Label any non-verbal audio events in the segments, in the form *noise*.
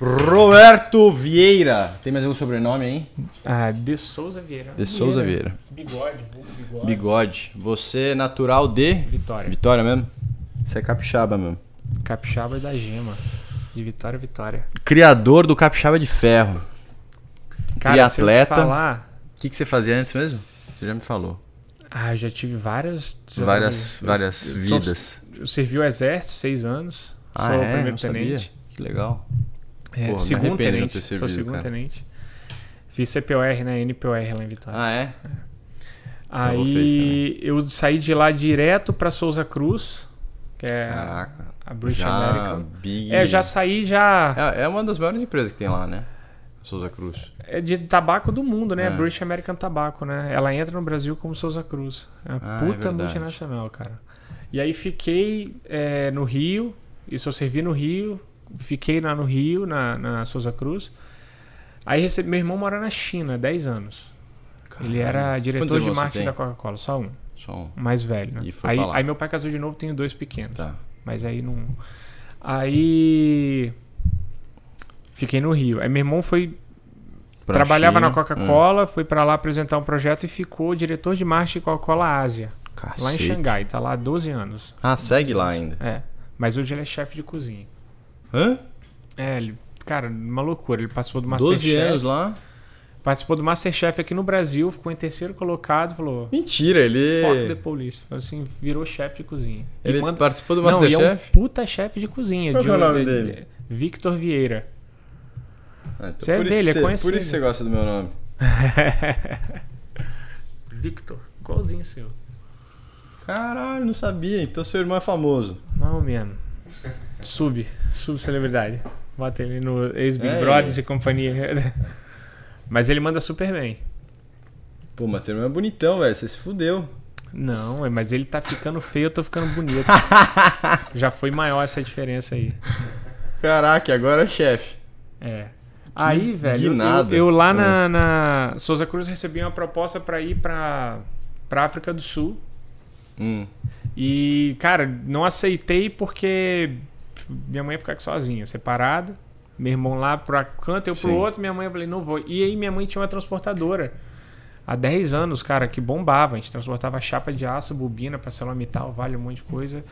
Roberto Vieira. Tem mais algum sobrenome aí? Ah, de Souza Vieira. De Souza Vieira. Bigode, vulgo bigode. Bigode. Você é natural de Vitória. Vitória mesmo? Você é capixaba mesmo. Capixaba da Gema. De Vitória, Vitória. Criador do capixaba de ferro. Cara, se eu te Triatleta. falar... O que, que você fazia antes mesmo? Você já me falou. Ah, eu já tive várias... já Várias, trabalhei- várias eu- vidas. Eu servi o exército seis anos. Ah, sou é? primeiro Não sabia. tenente. Que legal. É, me segundo tenente. sou segundo cara. tenente. Fiz CPOR na NPOR lá em Vitória. Ah, é? Aí fez eu saí de lá direto pra Souza Cruz, que é Caraca. a British já American. Big... É, eu já saí já É, é uma das maiores empresas que tem lá, né? Souza Cruz. é de tabaco do mundo, né? É. British American Tabaco, né? Ela entra no Brasil como Souza Cruz. É uma Ah, é puta verdade. multinacional, cara. E aí fiquei é, no Rio, isso eu servi no Rio, fiquei lá no Rio, na, na Souza Cruz. Aí recebi, meu irmão mora na China, 10 anos. Ele era diretor de marketing da Coca-Cola, só um, Só um. mais velho, né? Aí, aí meu pai casou de novo, tenho dois pequenos. Tá. Mas aí não. Aí. Fiquei no Rio. Aí meu irmão foi. Pra trabalhava China. na Coca-Cola, foi pra lá apresentar um projeto e ficou diretor de marketing Coca-Cola Ásia. Hum, Lá em cacete. Xangai. Tá lá há 12 anos. Ah, segue lá ainda. É. Mas hoje ele é chefe de cozinha. Hã? É, ele. Cara, uma loucura. Ele participou do 12 Masterchef. anos lá? Participou do Masterchef aqui no Brasil, ficou em terceiro colocado, falou. Mentira, ele. Fuck the police. Falou assim, virou chefe de cozinha. Ele manda- participou do Não, e é um Masterchef? puta chefe de cozinha. Qual de é o nome de- dele? de- Victor Vieira. Ah, então Você é velho, que é conhecido. Por isso que você gosta do meu nome. *laughs* Victor, igualzinho seu. Caralho, não sabia. Então seu irmão é famoso. Não, mano. Sub, subcelebridade. Bota ele no ex-Big É, Brothers é. e companhia. *laughs* Mas ele manda super bem. Pô, mas é bonitão, velho. Você se fudeu. Não, é, mas ele tá ficando feio, eu tô ficando bonito. *laughs* Já foi maior essa diferença aí. Caraca, agora é chefe. É. Aí, velho, eu, eu lá É. na, na Souza Cruz recebi uma proposta pra ir pra, pra África do Sul. Hum. E, cara, não aceitei porque minha mãe ia ficar aqui sozinha, separada. Meu irmão lá pra canto, eu pro Sim. outro, minha mãe eu falei, não vou. E aí minha mãe tinha uma transportadora. Há 10 anos, cara, que bombava. A gente transportava chapa de aço, bobina, ArcelorMittal, vale um monte de coisa.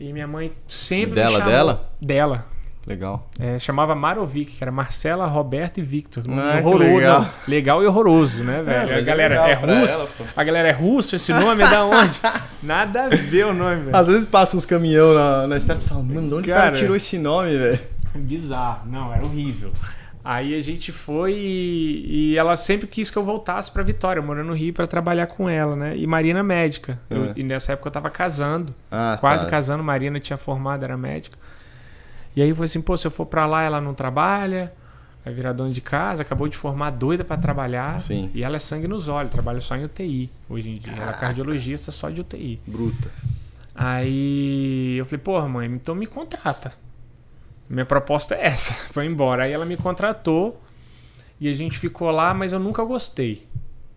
E minha mãe sempre Dela, me chamou... dela? Dela. Legal. É, chamava Marovic, que era Marcela, Roberto e Victor. Ah, horroroso, legal. não, legal e horroroso, né, velho? mas a é galera legal é, russo. ela, a galera é russo, esse nome é da onde? *laughs* Nada a ver o nome, velho. Às vezes passa uns caminhão na, na estrada e fala, mano, de onde o cara Cara. tirou esse nome, velho? Bizarro, não, era horrível. Aí a gente foi e, e ela sempre quis que eu voltasse pra Vitória, morando no Rio, pra trabalhar com ela, né? E Marina médica. Eu- É. e nessa época eu tava casando, Ah, quase tá. casando. Marina tinha formado, era médica. E aí eu falei assim: pô, se eu for pra lá, ela não trabalha, vai virar dona de casa, acabou de formar, doida pra trabalhar. Sim. E ela é sangue nos olhos, trabalha só em UTI hoje em dia. Ela é cardiologista só de UTI. Bruta. Aí eu falei, porra, mãe, então me contrata. Minha proposta é essa, *laughs* foi embora. Aí ela me contratou e a gente ficou lá, mas eu nunca gostei.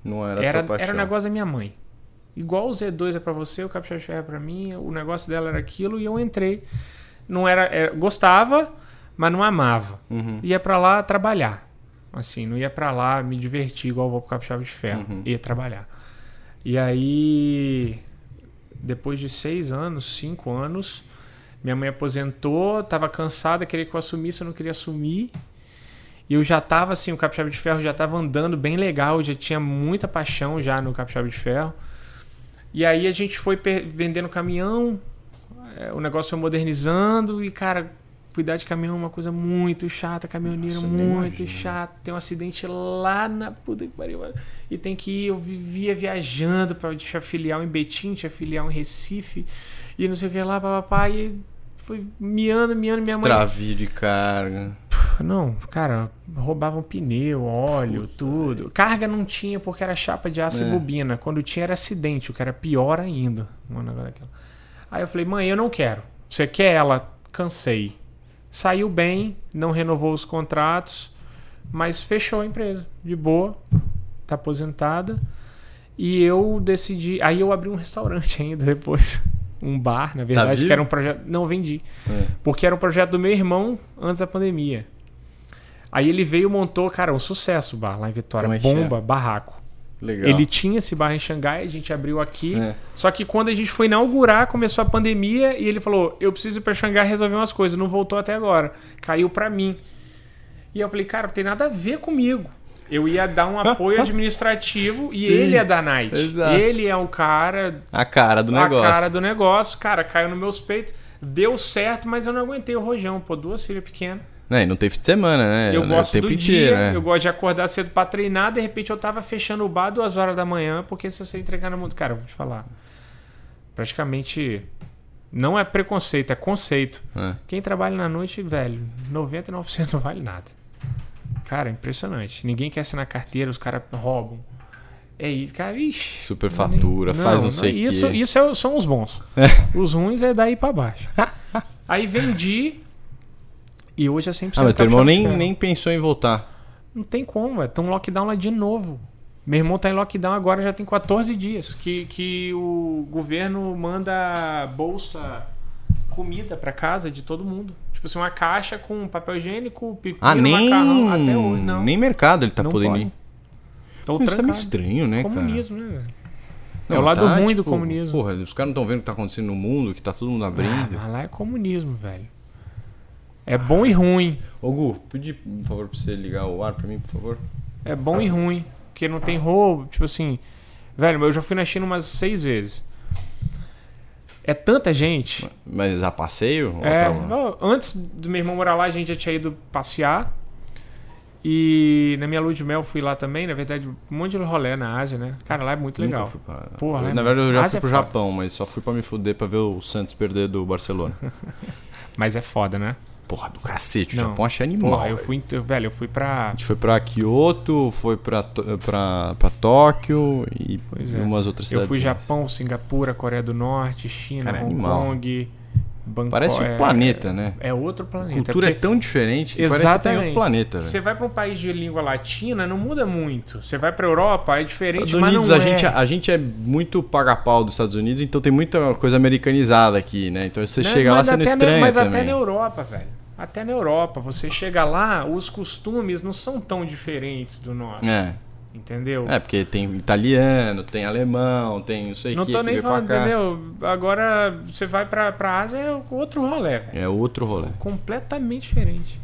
Não era, Era, era o negócio da minha mãe. Igual o Z2 é pra você, o Ferro é pra mim, o negócio dela era aquilo e eu entrei. Não era, era- gostava, mas não amava. Uhum. Ia pra lá trabalhar. Assim, não ia pra lá me divertir igual eu vou pro Capixaba de Ferro. Uhum. Ia trabalhar. E aí, depois de seis anos, cinco anos, minha mãe aposentou, tava cansada, queria que eu assumisse, eu não queria assumir. E eu já tava assim, o Capixaba de Ferro já tava andando bem legal, já tinha muita paixão já no Capixaba de Ferro. E aí a gente foi vendendo caminhão, é, o negócio foi modernizando e, cara, cuidar de caminhão é uma coisa muito chata, caminhoneiro Nossa, muito chato. Tem um acidente lá na puta que pariu. E tem que ir, eu vivia viajando pra deixar filial em Betim, tinha filial em Recife, e não sei o que lá, papapá, e foi miando, miando, minha mãe. Extravio de carga. Não, cara, roubavam pneu, óleo, tudo. Carga não tinha porque era chapa de aço É. e bobina. Quando tinha era acidente, o que era pior ainda. Um negócio daquela. Aí eu falei, mãe, eu não quero. Você quer ela? Cansei. Saiu bem, não renovou os contratos, mas fechou a empresa. De boa, tá aposentada. E eu decidi. Aí eu abri um restaurante *laughs* ainda depois. Um bar, na verdade, vivo? que era um projeto. Não vendi. É. Porque era um projeto do meu irmão antes da pandemia. Aí ele veio montou, cara, um sucesso o bar lá em Vitória. Como é Bomba, barraco. Legal. Ele tinha esse bar em Xangai, a gente abriu aqui. É. Só que quando a gente foi inaugurar, começou a pandemia e ele falou: Eu preciso ir pra Xangai resolver umas coisas. Não voltou até agora. Caiu pra mim. E eu falei: Cara, não tem nada a ver comigo. Eu ia dar um apoio *laughs* administrativo e Sim, ele ia dar night. exato. Ele é o cara, A cara do a negócio. cara do negócio. Cara, caiu nos meus peitos. Deu certo, mas eu não aguentei o rojão. Pô, duas filhas pequenas. Né, e não tem fim de semana, né? Eu É gosto do inteiro, dia, né? eu gosto de acordar cedo pra treinar, de repente eu tava fechando o bar duas horas da manhã, porque se você entregar na mundo. Cara, eu vou te falar. Praticamente. Não é preconceito, é conceito. É. Quem trabalha na noite, velho, 99% não vale nada. Cara, é impressionante. Ninguém quer assinar carteira, os caras roubam. É isso, cara, ixi. Superfatura, faz não sei o isso, quê. Isso é- são os bons. Os ruins é daí pra baixo. *laughs* Aí vendi. E hoje é 100% Ah, mas teu irmão nem, ferro. nem pensou em voltar. Não tem como, velho. Estão lockdown lá de novo. Meu irmão tá em lockdown agora já tem 14 dias. Que, que o governo manda bolsa comida pra casa de todo mundo. Tipo assim, uma caixa com papel higiênico, pepino, Ah, nem. macarrão. Até hoje, não. Nem mercado ele tá não podendo pode. ir. Tão Isso tá trancado. estranho, né, cara? Comunismo, né, velho? Não, é o lado tá, ruim do tipo, comunismo. Porra, os caras não estão vendo o que tá acontecendo no mundo, que tá todo mundo Ah, abrindo. mas lá é comunismo, velho. É bom e ruim. Ô, Gu, pedi, por favor, pra você ligar o ar pra mim, por favor? É bom e ruim. Porque não tem roubo. Tipo assim. Velho, eu já fui na China umas seis vezes. É tanta gente. Mas a passeio? É, não, antes do meu irmão morar lá, a gente já tinha ido passear. E na minha lua de mel fui lá também. Na verdade, um monte de rolê na Ásia, né? Cara, lá é muito Nunca legal. fui pra... Porra, Eu, né, Na verdade, eu já Ásia fui é pro foda. Japão, mas só fui pra me fuder pra ver o Santos perder do Barcelona. *laughs* Mas é foda, né? Porra, do cacete, o Não. Japão achei animal. Porra, eu fui. Velho, eu fui pra. A gente foi pra Kyoto, foi pra, pra, pra Tóquio e Pois é. umas outras Eu cidades. fui Japão, Singapura, Coreia do Norte, China, Cara, é Hong animal. Kong, Bangkok. Parece um é- planeta, né? É outro planeta. A cultura é tão diferente que parece Exatamente. outro planeta. Você vai pra um país de língua latina, não muda muito. Você vai pra Europa, é diferente, Estados Unidos, não a, é. gente, a gente é muito paga-pau dos Estados Unidos, então tem muita coisa americanizada aqui, né? Então você Né? chega lá sendo até na- estranho Mas também. até na Europa, velho. Até na Europa. Você chega lá, os costumes não são tão diferentes do nosso. É. Entendeu? é, porque tem italiano, tem alemão, tem não sei o não que tô que nem falando, entendeu? Agora você vai pra, pra Ásia, é outro rolê, velho. É outro rolê. completamente diferente.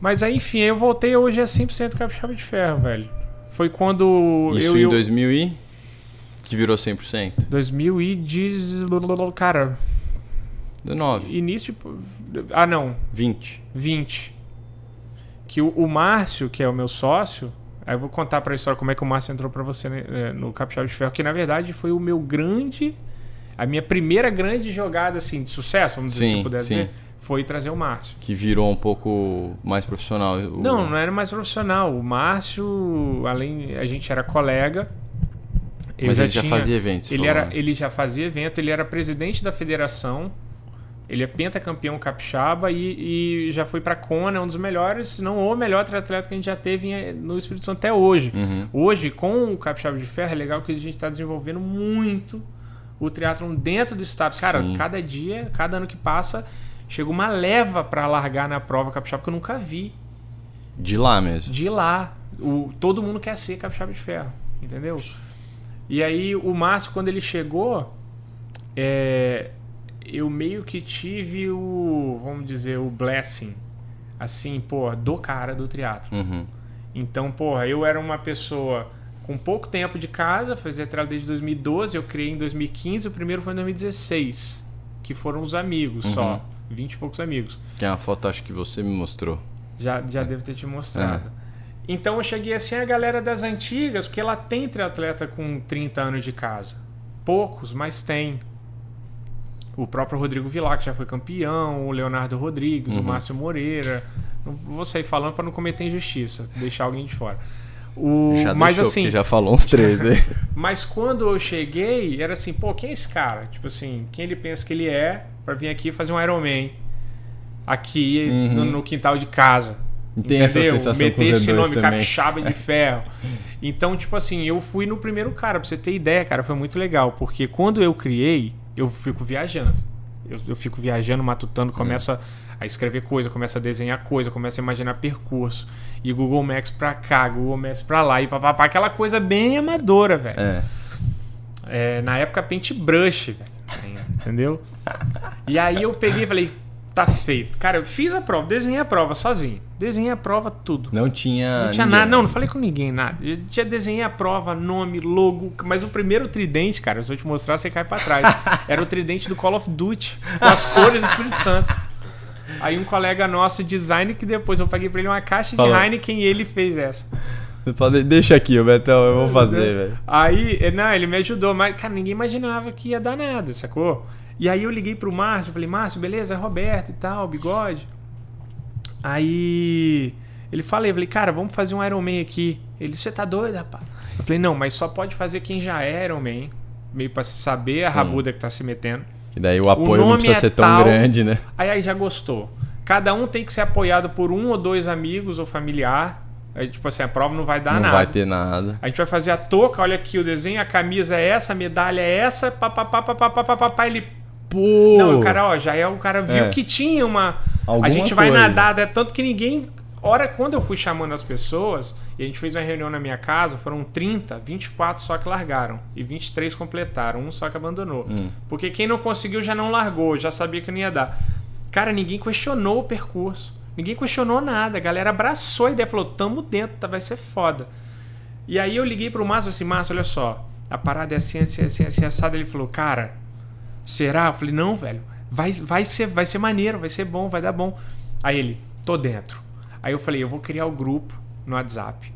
Mas aí, enfim, eu voltei hoje é 100% capixaba de ferro, velho. Foi quando Isso eu em e o 2000 e... Que virou 100%. 2010, cara, 19, início de... Ah, não, 20. 20. Que o, o Márcio, que é o meu sócio, aí eu vou contar pra história como é que o Márcio entrou pra você né, eh, no Capixaba de Ferro, que na verdade foi o meu grande a minha primeira grande jogada assim de sucesso, vamos dizer, Sim, se puder sim. dizer, foi trazer o Márcio. Que virou um pouco mais profissional. o- Não, não era mais profissional. O Márcio, além, a gente era colega. Mas ele já tinha- fazia eventos. Ele, era, né? ele já fazia evento, ele era presidente da federação. Ele é pentacampeão capixaba e, e já foi pra Kona, é um dos melhores, se não o melhor triatleta que a gente já teve no Espírito Santo até hoje. Uhum. Hoje, com o capixaba de ferro, é legal que a gente está desenvolvendo muito o triatlon dentro do estado. Cara, Sim. cada dia, cada ano que passa, chega uma leva pra largar na prova capixaba que eu nunca vi De lá mesmo. de lá. O, todo mundo quer ser capixaba de ferro, entendeu? E aí o Márcio, quando ele chegou, é, eu meio que tive o, vamos dizer, o blessing, assim, pô, do cara do triatlo. Uhum. Então, porra, eu era uma pessoa com pouco tempo de casa, fazia triatlo desde 2012, eu criei em 2015, o primeiro foi em 2016, que foram os amigos Uhum. só, 20 e poucos amigos. Que é uma foto, acho que você me mostrou. Já, já devo ter te mostrado. Então eu cheguei assim a galera das antigas, porque ela tem triatleta com 30 anos de casa. Poucos, mas tem. O próprio Rodrigo Vilar, que já foi campeão, o Leonardo Rodrigues, o Uhum. Márcio Moreira. Não vou sair falando para não cometer injustiça, deixar alguém de fora. O, Já mas deixou, assim, já falou uns três aí. *laughs* mas quando eu cheguei, era assim, pô, quem é esse cara? Tipo assim, quem ele pensa que ele é pra vir aqui fazer um Ironman aqui Uhum. no, no quintal de casa. Tem essa entendeu? sensação com Meter os esse E2 nome também. capixaba de *laughs* ferro. Então, tipo assim, eu fui no primeiro cara, pra você ter ideia, cara, foi muito legal, porque quando eu criei, eu fico viajando. eu, eu fico viajando, matutando, começo a, a escrever coisa, começo a desenhar coisa, começo a imaginar percurso. E Google Maps pra cá, Google Maps pra lá, e papapá, aquela coisa bem amadora, velho. É. É, na época paintbrush, velho. Entendeu? E aí eu peguei e falei, tá feito. Cara, eu fiz a prova, desenhei a prova sozinho. Desenhei a prova, tudo. Não tinha. Não tinha ninguém. nada, não, não falei com ninguém, nada. Eu tinha desenhei a prova, nome, logo, mas o primeiro tridente, cara, se eu te mostrar, você cai pra trás. *laughs* Era o tridente do Call of Duty, com as cores do Espírito Santo. Aí um colega nosso, design, que depois eu paguei pra ele uma caixa de Falou. Heineken e ele fez essa. Fala, Deixa aqui, o Betão, eu vou fazer, É. velho. Aí, eh, não, ele me ajudou, mas, cara, ninguém imaginava que ia dar nada, sacou? E aí eu liguei pro Márcio, falei, Márcio, beleza, é Roberto e tal, bigode. Aí ele falei, eu falei, cara, vamos fazer um Iron Man aqui. Ele, você tá doido, rapaz? Eu falei, não, mas só pode fazer quem já é Iron Man, meio pra saber a Sim. rabuda que tá se metendo. E daí o apoio não nome precisa é ser tão tal. grande, né? Aí, aí já gostou. Cada um tem que ser apoiado por um ou dois amigos ou familiar. Aí, tipo assim, a prova não vai dar não nada. vai ter nada. A gente vai fazer a touca, olha aqui o desenho, a camisa é essa, a medalha é essa, papapá, papapá, papapá, ele... Pô! Não, o cara, ó, já é, o cara viu É. que tinha uma... Alguma a gente vai coisa. nadar, é tanto que ninguém... Hora quando eu fui chamando as pessoas, e a gente fez uma reunião na minha casa, foram 30, 24 só que largaram, e 23 completaram, um só que abandonou. Hum. Porque quem não conseguiu já não largou, já sabia que não ia dar. Cara, ninguém questionou o percurso. Ninguém questionou nada. A galera abraçou a ideia, falou: tamo dentro, tá, vai ser foda. E aí eu liguei pro Márcio assim, Márcio, olha só, a parada é assim, assim, assim, assim, assada. Ele falou, cara, será? Eu falei, não, velho, vai, vai, ser, vai ser maneiro, vai ser bom, vai dar bom. Aí ele, tô dentro. Aí eu falei, eu vou criar o grupo no WhatsApp.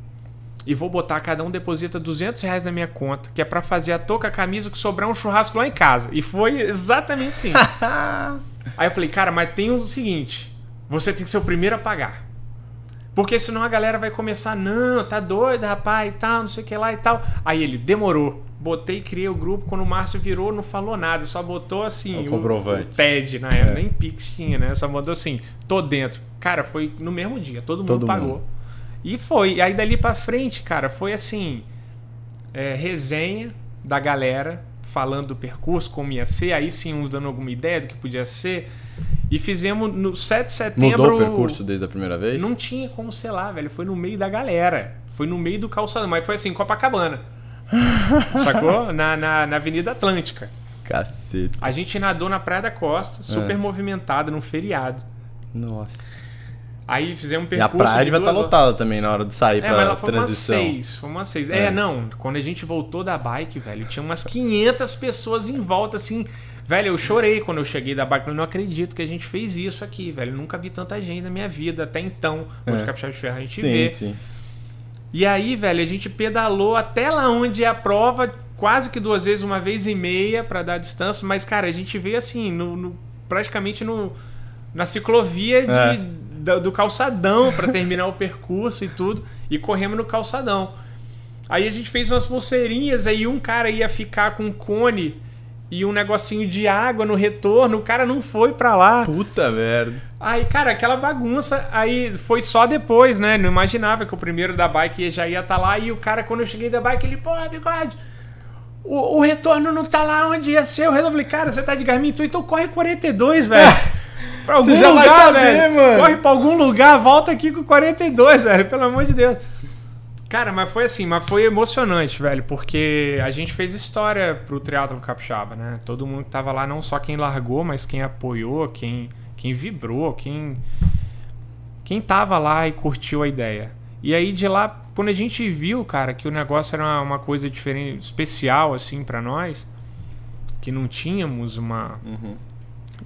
E vou botar, cada um deposita 200 reais na minha conta, que é pra fazer a touca, a camisa, que sobrar um churrasco lá em casa. E foi exatamente assim. *laughs* Aí eu falei, cara, mas tem o seguinte: você tem que ser o primeiro a pagar. Porque senão a galera vai começar, não, tá doido, rapaz, e tal, não sei o que lá e tal. Aí ele, demorou. Botei, criei o grupo, quando o Márcio virou, não falou nada, só botou assim, O comprovante. o TED na época, nem Pix tinha, né? Só mandou assim, tô dentro. Cara, foi no mesmo dia, todo mundo Todo pagou. mundo. E foi. E aí dali pra frente, cara, foi assim, é, resenha da galera falando do percurso, como ia ser, aí sim uns dando alguma ideia do que podia ser. E fizemos no 7 de setembro. Mudou o percurso desde a primeira vez? Não tinha como ser lá, velho. Foi no meio da galera. Foi no meio do calçadão. Mas foi assim, Copacabana. *laughs* Sacou? Na, na, na Avenida Atlântica. Cacete. A gente nadou na Praia da Costa, super É. movimentado, num feriado. Nossa. Aí fizemos um E a percurso. praia de vai estar duas lotada também na hora de sair É, pra mas foi transição. umas seis. Foi umas seis. É. É. não. Quando a gente voltou da bike, velho, tinha umas 500 pessoas em volta, assim. Velho, eu chorei quando eu cheguei da bike. Eu não acredito que a gente fez isso aqui, velho. Eu nunca vi tanta gente na minha vida até então. Onde É. Capixaba de Ferro a gente Sim, vê. sim. E aí, velho, a gente pedalou até lá onde é a prova, quase que duas vezes, uma vez e meia pra dar distância. Mas, cara, a gente veio assim, no, no- praticamente no, na ciclovia de- É. da- do calçadão pra terminar o percurso e tudo. E corremos no calçadão. Aí a gente fez umas pulseirinhas, aí um cara ia ficar com um cone e um negocinho de água no retorno. O cara não foi pra lá. Puta merda. Aí, cara, aquela bagunça, aí foi só depois, né? Não imaginava que o primeiro da bike já ia estar lá. E o cara, quando eu cheguei da bike, ele, pô, bigode, o, o retorno não tá lá onde ia ser. Eu falei, cara, você tá de Garmin, tu, então corre 42, *laughs* velho. Pra algum lugar, saber, velho. mano. Corre pra algum lugar, volta aqui com 42, velho. Pelo amor de Deus. Cara, mas foi assim, mas foi emocionante, velho, porque a gente fez história pro Triathlon Capixaba, né? Todo mundo que tava lá, não só quem largou, mas quem apoiou, quem, quem vibrou, quem quem tava lá e curtiu a ideia. E aí de lá, quando a gente viu, cara, que o negócio era uma, uma coisa diferente, especial assim pra nós, que não tínhamos uma Uhum.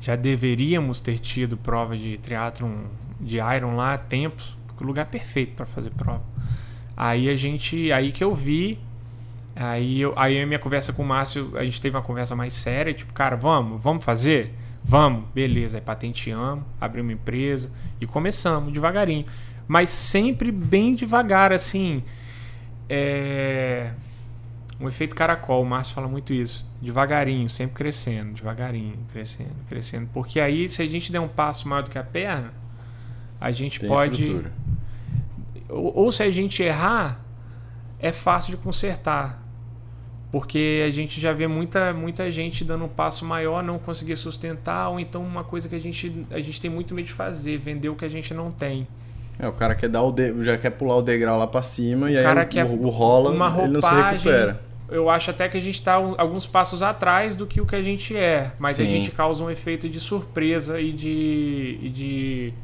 já deveríamos ter tido prova de triatlon de Iron lá há tempos, porque o lugar é perfeito para fazer prova. Aí a gente, aí que eu vi, aí eu, aí a minha conversa com o Márcio, a gente teve uma conversa mais séria, tipo, cara, vamos, vamos fazer? Vamos, beleza, aí patenteamos, abrimos uma empresa e começamos devagarinho, mas sempre bem devagar, assim, é um efeito caracol, o Márcio fala muito isso. Devagarinho, sempre crescendo, devagarinho, crescendo, crescendo. Porque aí, se a gente der um passo maior do que a perna, a gente Tem pode. estrutura. Ou, ou se a gente errar, é fácil de consertar. Porque a gente já vê muita, muita gente dando um passo maior, não conseguir sustentar, ou então uma coisa que a gente, a gente tem muito medo de fazer, vender o que a gente não tem. É, o cara quer dar o de... já quer pular o degrau lá para cima e aí quer o, o rola, uma ele não se roupagem, recupera. Eu acho até que a gente está alguns passos atrás do que o que a gente é, mas a Sim. gente causa um efeito de surpresa e de, e de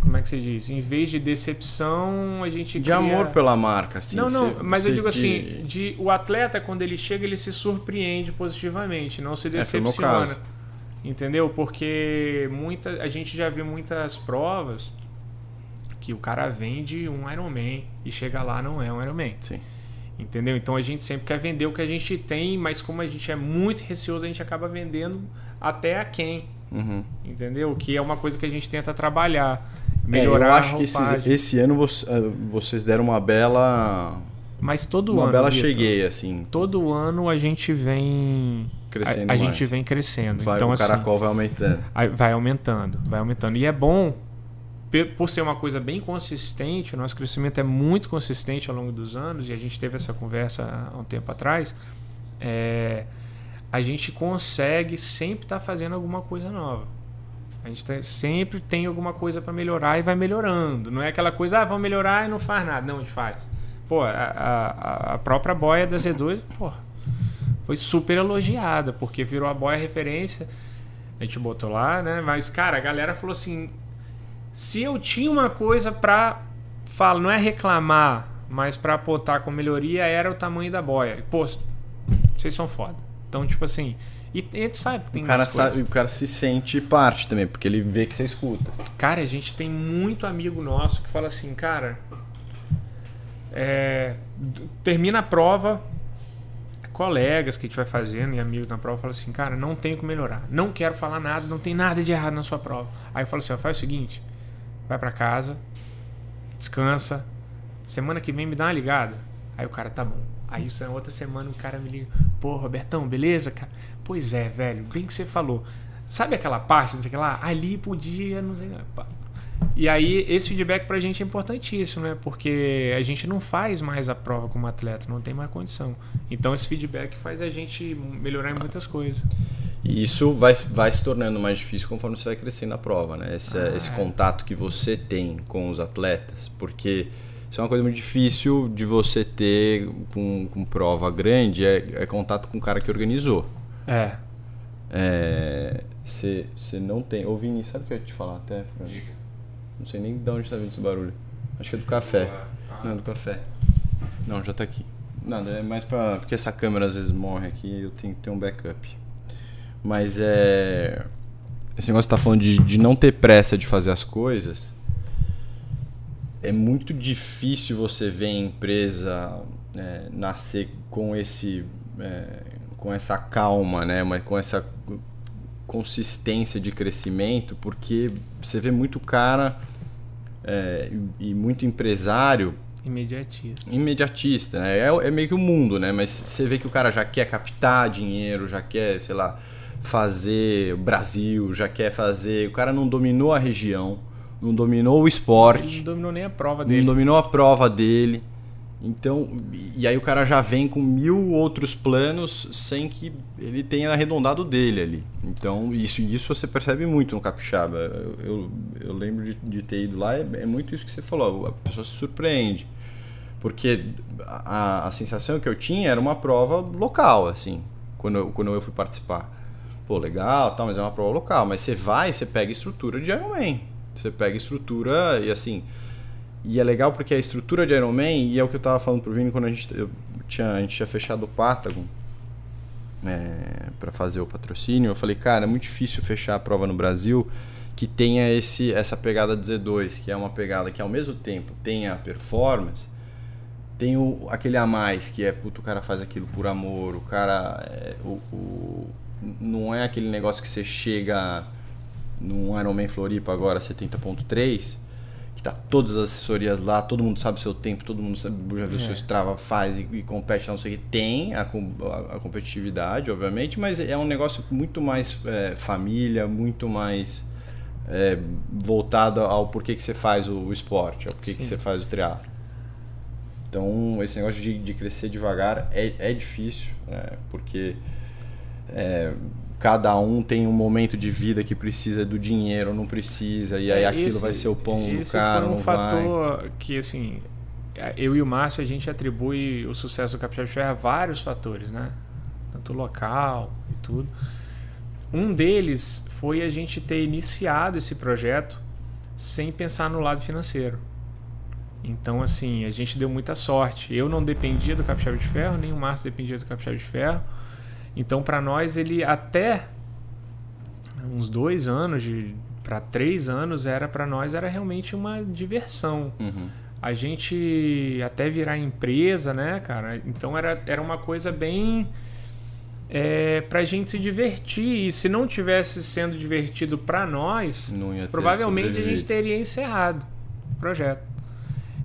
como é que se diz? Em vez de decepção, a gente De cria- amor pela marca, assim. não, não, você- mas eu você digo te- assim, de, o atleta quando ele chega, ele se surpreende positivamente, não se É, decepciona. caso. Entendeu? Porque muita, a gente já vê muitas provas que o cara vende um Ironman e chega lá não é um Ironman. Sim. Entendeu? Então a gente sempre quer vender o que a gente tem, mas como a gente é muito receoso, a gente acaba vendendo até a quem. Uhum. Entendeu? Que é uma coisa que a gente tenta trabalhar. É, Melhorar eu a acho que esses- esse ano eh, vocês deram uma bela. Mas todo Uma ano. bela Vitor, cheguei, assim. Todo ano a gente vem. Crescendo a, a mais. gente vem crescendo. Vai, então, o assim, caracol vai aumentando. vai aumentando, vai aumentando. E é bom, por ser uma coisa bem consistente, o nosso crescimento é muito consistente ao longo dos anos, e a gente teve essa conversa há um tempo atrás. é, a gente consegue sempre estar fazendo alguma coisa nova. A gente tá- sempre tem alguma coisa para melhorar e vai melhorando. Não é aquela coisa, ah, vamos melhorar e não faz nada. Não, a gente faz. Pô, a, a, a própria boia da Z2, pô, foi super elogiada, porque virou a boia referência. A gente botou lá, né? Mas, cara, a galera falou assim: se eu tinha uma coisa pra falar, não é reclamar, mas pra apontar com melhoria, era o tamanho da boia. E, pô, vocês são foda. Então, tipo assim. E a gente sabe que tem O cara, sabe, o cara se sente parte também, porque ele vê que você escuta. Cara, a gente tem muito amigo nosso que fala assim, cara. é, termina a prova, colegas que a gente vai fazendo e amigos na prova falam assim, cara, não tenho que melhorar. Não quero falar nada, não tem nada de errado na sua prova. Aí eu falo assim, ó, faz o seguinte, vai pra casa, descansa, semana que vem me dá uma ligada. Aí o cara, tá bom. Aí é outra semana o cara me liga, pô, Robertão, beleza, cara? Pois é, velho, bem que você falou. Sabe aquela parte, não sei o que lá? Ali podia, não sei o que lá. E aí, esse feedback pra gente é importantíssimo, né? Porque a gente não faz mais a prova como atleta, não tem mais condição. Então, esse feedback faz a gente melhorar em muitas coisas. E isso vai, vai se tornando mais difícil conforme você vai crescendo na prova, né? Esse, Ah, esse é. contato que você tem com os atletas, porque isso é uma coisa muito difícil de você ter com, com prova grande, é, é contato com o cara que organizou. É. É, Você você não tem. Ô Vini, sabe o que eu ia te falar até? Fran? Não sei nem de onde tá vindo esse barulho. Acho que é do café. Não, é do café. Não, já tá aqui. Nada, é mais pra. Porque essa câmera às vezes morre aqui eu tenho que ter um backup. Mas é. Esse negócio que tá falando de, de não ter pressa de fazer as coisas. É muito difícil você ver a empresa é, nascer com esse. é, com essa calma, né? Mas com essa consistência de crescimento, porque você vê muito cara é, e muito empresário Imediatista. imediatista, né? É, é meio que o mundo, né? Mas você vê que o cara já quer captar dinheiro, já quer, sei lá, fazer o Brasil, já quer fazer. O cara não dominou a região, não dominou o Ele esporte, não dominou nem a prova não dele. dominou a prova dele. Então, e aí o cara já vem com mil outros planos sem que ele tenha arredondado dele ali. Então, isso, isso você percebe muito no Capixaba. Eu, eu, eu lembro de, de ter ido lá, é, é muito isso que você falou, a pessoa se surpreende. Porque a, a sensação que eu tinha era uma prova local, assim, quando eu, quando eu fui participar. Pô, legal, tal, mas é uma prova local. Mas você vai, você pega estrutura de Ironman. Você pega estrutura e assim. E é legal porque a estrutura de Ironman, e é o que eu tava falando pro Vini quando a gente, tinha, a gente tinha fechado o Patagon é, para fazer o patrocínio. Eu falei, cara, é muito difícil fechar a prova no Brasil que tenha esse, essa pegada de Z2, que é uma pegada que ao mesmo tempo tem a performance, tem o, aquele a mais, que é, puto, o cara faz aquilo por amor, o cara. É, o, o- não é aquele negócio que você chega num Ironman Floripa agora 70.3, que tá todas as assessorias lá, todo mundo sabe o seu tempo, todo mundo sabe, já viu o É. seu Strava, faz e, e compete, não sei o que. Tem a, a- a competitividade, obviamente, mas é um negócio muito mais é, família, muito mais é, voltado ao porquê que você faz o, o esporte, ao porquê que Sim. você faz o triatlo. Então, esse negócio de, de crescer devagar é, é difícil, né? porque é, cada um tem um momento de vida que precisa do dinheiro, não precisa, e aí É, aquilo esse- vai ser o pão do cara, foi um não vai. fator que, assim, eu e o Márcio, a gente atribui o sucesso do Capixaba de Ferro a vários fatores, né? Tanto local e tudo. Um deles foi a gente ter iniciado esse projeto sem pensar no lado financeiro. Então, assim, a gente deu muita sorte. Eu não dependia do Capixaba de Ferro, nem o Márcio dependia do Capixaba de Ferro. Então, para nós, ele até uns dois anos, para três anos, era para nós era realmente uma diversão. Uhum. A gente até virar empresa, né, cara? Então era, era uma coisa bem é, pra gente se divertir. E se não tivesse sendo divertido para nós, provavelmente a gente teria encerrado o projeto.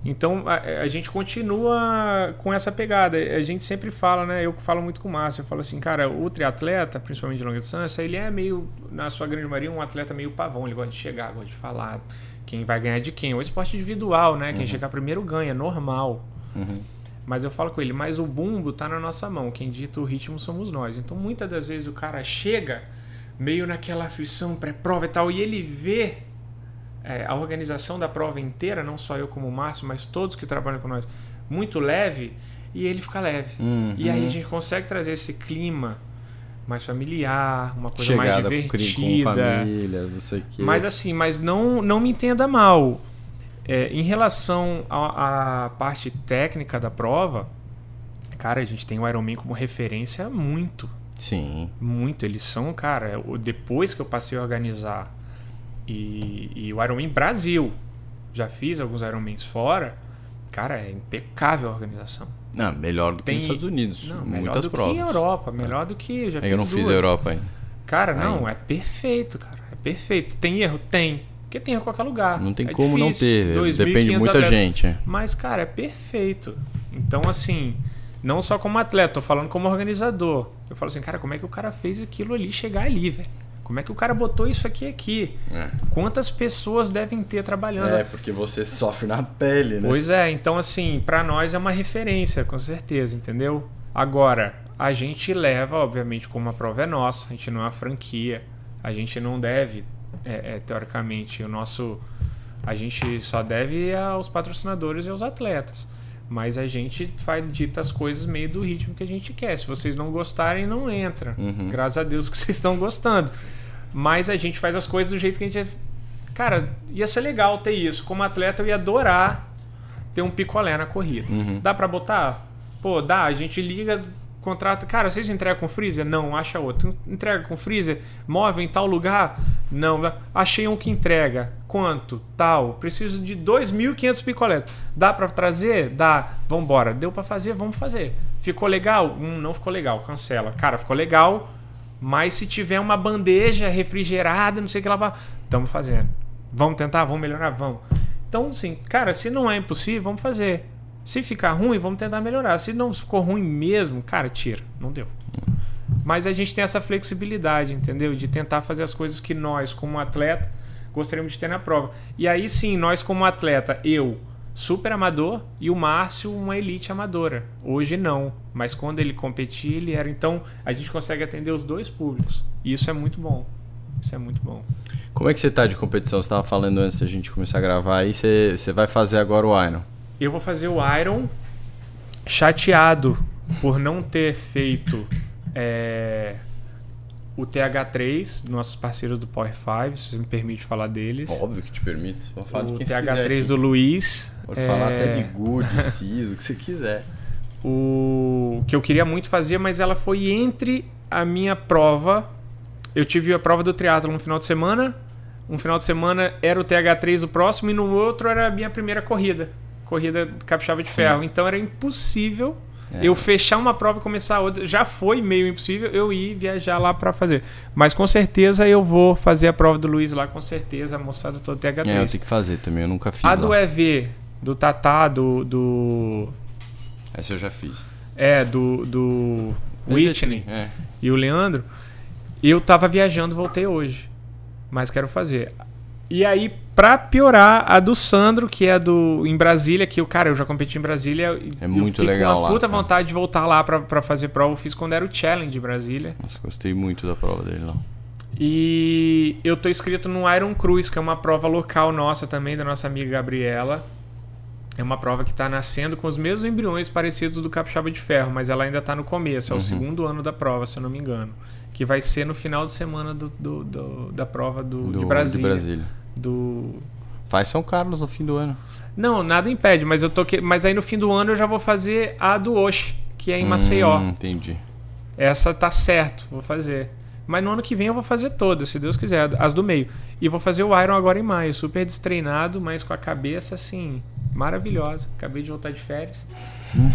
Então a, a gente continua com essa pegada. A gente sempre fala, né? Eu falo muito com o Márcio, eu falo assim, cara, o triatleta, principalmente de longa distância, ele é meio, na sua grande maioria, um atleta meio pavão. Ele gosta de chegar, gosta de falar quem vai ganhar de quem. É o esporte individual, né? Quem chegar primeiro ganha, normal. Uhum. Mas eu falo com ele, mas o bumbo tá na nossa mão. Quem dita o ritmo somos nós. Então muitas das vezes o cara chega meio naquela aflição pré-prova e tal, e ele vê é, a organização da prova inteira, não só eu como o Márcio, mas todos que trabalham com nós, muito leve, e ele fica leve. Uhum. E aí a gente consegue trazer esse clima mais familiar, uma coisa Chegada mais divertida. com família, não sei o quê. Mas assim, mas não, não me entenda mal. É, em relação à parte técnica da prova, cara, a gente tem o Ironman como referência muito, Sim. muito. Eles são, cara, depois que eu passei a organizar e, e o Ironman Brasil, já fiz alguns Ironmans fora, cara, é impecável a organização. Não, melhor do que Tem- nos Estados Unidos. Não, melhor muitas do provas. que a Europa, melhor do que eu já fiz Eu não fiz duas. a Europa ainda. Cara, não, Ainda. é perfeito, cara. É perfeito. Tem erro? Tem. Porque tem erro em qualquer lugar. Não tem É como não difícil. ter. 2.500 Depende de muita atletas. gente. é. Mas, cara, é perfeito. Então, assim, não só como atleta, tô falando como organizador. Eu falo assim, cara, como é que o cara fez aquilo ali chegar ali, velho? Como é que o cara botou isso aqui aqui? É. Quantas pessoas devem ter trabalhando? É, porque você sofre na pele, né? Pois é, então assim, pra nós é uma referência, com certeza, entendeu? Agora, a gente leva, obviamente, como a prova é nossa, a gente não é uma franquia, a gente não deve, é, é, teoricamente, o nosso. A gente só deve aos patrocinadores e aos atletas. Mas a gente faz, dita as coisas meio do ritmo que a gente quer. Se vocês não gostarem, não entra. Uhum. Graças a Deus que *laughs* vocês estão gostando. Mas a gente faz as coisas do jeito que a gente. Cara, ia ser legal ter isso. Como atleta, eu ia adorar ter um picolé na corrida. Uhum. Dá pra botar? Pô, dá. A gente liga, contrata. Cara, vocês entregam com freezer? Não, acha outro. Entrega com freezer? Móvel em tal lugar? Não. Achei um que entrega. Quanto? Tal. Preciso de 2.500 picolés. Dá pra trazer? Dá. Vambora. Deu pra fazer? Vamos fazer. Ficou legal? Hum, não ficou legal. Cancela. Cara, ficou legal. Mas se tiver uma bandeja refrigerada, não sei o que lá, estamos fazendo. Vamos tentar, vamos melhorar, vamos. Então, assim, cara, se não é impossível, vamos fazer. Se ficar ruim, vamos tentar melhorar. Se não ficou ruim mesmo, cara, tira. Não deu. Mas a gente tem essa flexibilidade, entendeu? De tentar fazer as coisas que nós, como atleta, gostaríamos de ter na prova. E aí sim, nós como atleta, eu, super amador, e o Márcio, uma elite amadora. Hoje não. Mas quando ele competia, ele era. Então, a gente consegue atender os dois públicos. E isso é muito bom. Isso é muito bom. Como é que você tá de competição? Você estava falando antes da gente começar a gravar aí. Você, você vai fazer agora o Iron. Eu vou fazer o Iron chateado por não ter feito é, o TH3, nossos parceiros do Power 5, se você me permite falar deles. Óbvio que te permite. Pode falar de o quem você TH3 quiser. do Luiz. Pode falar é, até de Good, de *laughs* Ciso, o que você quiser. o que eu queria muito fazer, mas ela foi entre a minha prova. Eu tive a prova do triatlo no final de semana. Um final de semana era o TH3 o próximo e no outro era a minha primeira corrida, corrida capixaba de ferro. Então era impossível É. eu fechar uma prova e começar outra. Já foi meio impossível eu ir viajar lá pra fazer. Mas com certeza eu vou fazer a prova do Luiz lá, com certeza, a moçada toda TH3. É, eu tenho que fazer também, eu nunca fiz. a do lá. EV, do Tatá, do, do Essa eu já fiz. é, do, do Whitney É. e o Leandro, eu tava viajando, voltei hoje. Mas quero fazer. E aí, pra piorar, a do Sandro, que é do em Brasília, que o cara, eu já competi em Brasília. É eu muito legal com uma lá, puta cara. vontade de voltar lá pra, pra fazer prova. Eu fiz quando era o Challenge de Brasília. Nossa, gostei muito da prova dele lá. E eu tô inscrito no Iron Cruz, que é uma prova local nossa também, da nossa amiga Gabriela. É uma prova que tá nascendo com os mesmos embriões parecidos do Capixaba de Ferro, mas ela ainda tá no começo, é Uhum. o segundo ano da prova, se eu não me engano. Que vai ser no final de semana do, do- do- da prova do, Do, de Brasília. De Brasília. Do... Faz São Carlos no fim do ano. Não, nada impede, mas eu tô que... mas aí no fim do ano eu já vou fazer a do Osh, que é em Maceió. Hum, entendi. Essa tá certo, vou fazer. Mas no ano que vem eu vou fazer todas, se Deus quiser, as do meio. E vou fazer o Iron agora em maio, super destreinado, mas com a cabeça assim, maravilhosa. Acabei de voltar de férias.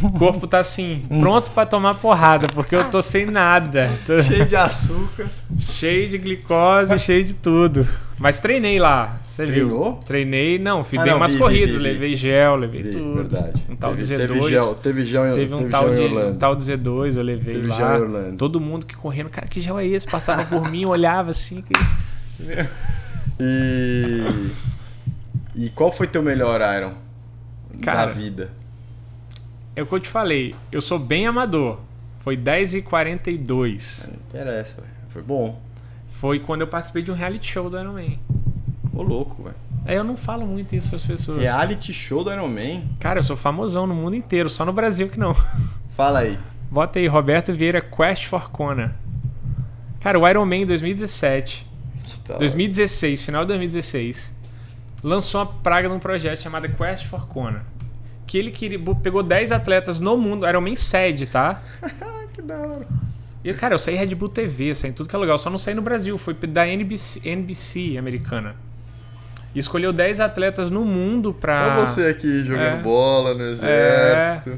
O *laughs* corpo tá assim, pronto pra tomar porrada, porque eu tô sem nada. Tô *laughs* Cheio de açúcar. *laughs* cheio de glicose, cheio de tudo. Mas treinei lá. Você Treinou? viu? Treinei, não, fiz Ah, dei umas vi, corridas, vi, vi. levei gel, levei tudo. Verdade. Um tal de teve, Z2. Teve gel, teve gel em, Teve um teve tal, gel de, um tal de Z2, eu levei Teve lá. Todo mundo que correndo, cara, que gel é esse? Passava por mim, olhava assim. Que... E... e qual foi teu melhor Iron Cara, da vida? É o que eu te falei, eu sou bem amador. Foi 10 e 42 Não interessa, velho. Foi bom. Foi quando eu participei de um reality show do Iron Man. Ô louco, velho. Aí eu não falo muito isso às pessoas. Reality show do Iron Man. Cara, eu sou famosão no mundo inteiro, só no Brasil que não. *laughs* Fala aí. Bota aí, Roberto Vieira Quest for Kona. Cara, o Iron Man em 2017, Tá 2016, final de 2016, lançou uma praga num projeto chamado Quest for Kona. Que ele queria, pegou 10 atletas no mundo, Iron Man sede, tá? *laughs* Que da hora. E, cara, eu saí Red Bull TV, saí em tudo que é lugar. Eu só não saí no Brasil, foi da NBC, NBC americana. E escolheu 10 atletas no mundo pra. Olha você aqui jogando É. bola no exército.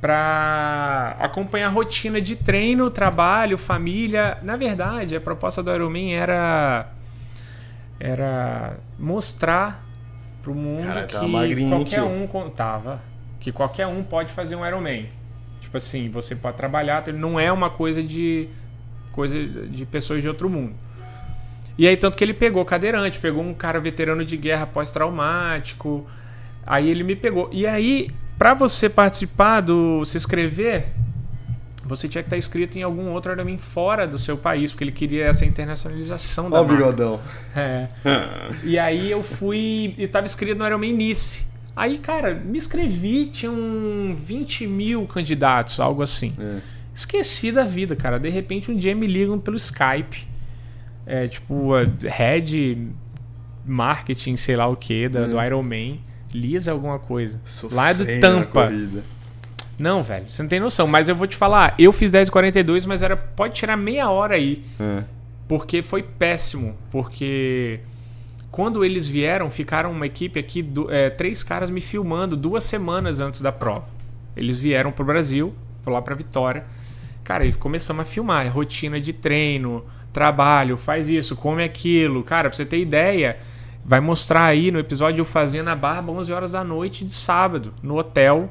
pra acompanhar a rotina de treino, trabalho, família. Na verdade, a proposta do Ironman era era mostrar pro mundo Cara, que magrinho, qualquer um contava, que qualquer um pode fazer um Ironman. Tipo assim, você pode trabalhar, ele não é uma coisa de coisa de pessoas de outro mundo. E aí tanto que ele pegou cadeirante, pegou um cara veterano de guerra pós-traumático. Aí ele me pegou. E aí, pra você participar do se inscrever, você tinha que estar inscrito em algum outro Ironman fora do seu país, porque ele queria essa internacionalização da Olha o marca. bigodão. É. E aí eu fui e tava inscrito no Ironman Nice. Aí, cara, me inscrevi, tinham 20 mil candidatos, algo assim. É. Esqueci da vida, cara. De repente um dia me ligam pelo Skype. É, tipo, Head Marketing, sei lá o que, da, do Iron Man. Lisa alguma coisa. Lá é do Sofrendo Tampa. Não, velho, você não tem noção. Mas eu vou te falar, eu fiz 10h42, mas era. Pode tirar meia hora aí. É. Porque foi péssimo. Porque quando eles vieram, ficaram uma equipe aqui, du- é, três caras me filmando duas semanas antes da prova. Eles vieram pro Brasil, fui lá pra Vitória. Cara, e começamos a filmar. é Rotina de treino, trabalho, faz isso, come aquilo. Cara, pra você ter ideia, vai mostrar aí no episódio eu fazendo a barba 11 horas da noite de sábado, no hotel,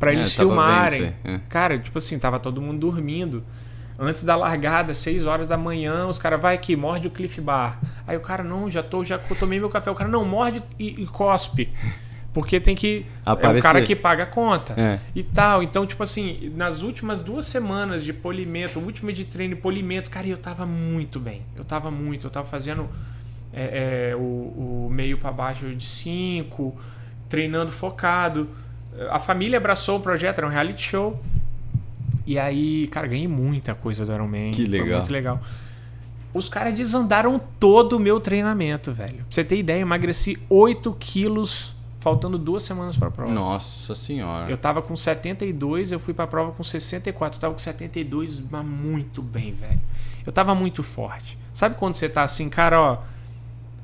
pra É, eles vendo filmarem. é. Cara, tipo assim, tava todo mundo dormindo. Antes da largada, 6 horas da manhã, os caras, vai aqui, morde o Cliff Bar. Aí o cara, não, já tô, já tomei meu café. O cara, não, morde e, e cospe. Porque tem que. É o Aparecer. cara que paga a conta. É. E tal. Então, tipo assim, nas últimas duas semanas de polimento, última de treino e polimento, cara, eu tava muito bem. Eu tava muito. Eu tava fazendo é, é, o, o meio pra baixo de 5, treinando focado. A família abraçou o projeto, era um reality show. E aí, cara, ganhei muita coisa do Iron Man. Que Foi legal. muito legal. Os caras desandaram todo o meu treinamento, velho. Pra você ter ideia, eu emagreci 8 quilos faltando duas semanas pra prova. Nossa senhora. Eu tava com 72, eu fui pra prova com 64. Eu tava com 72, mas muito bem, velho. Eu tava muito forte. Sabe quando você tá assim, cara, ó.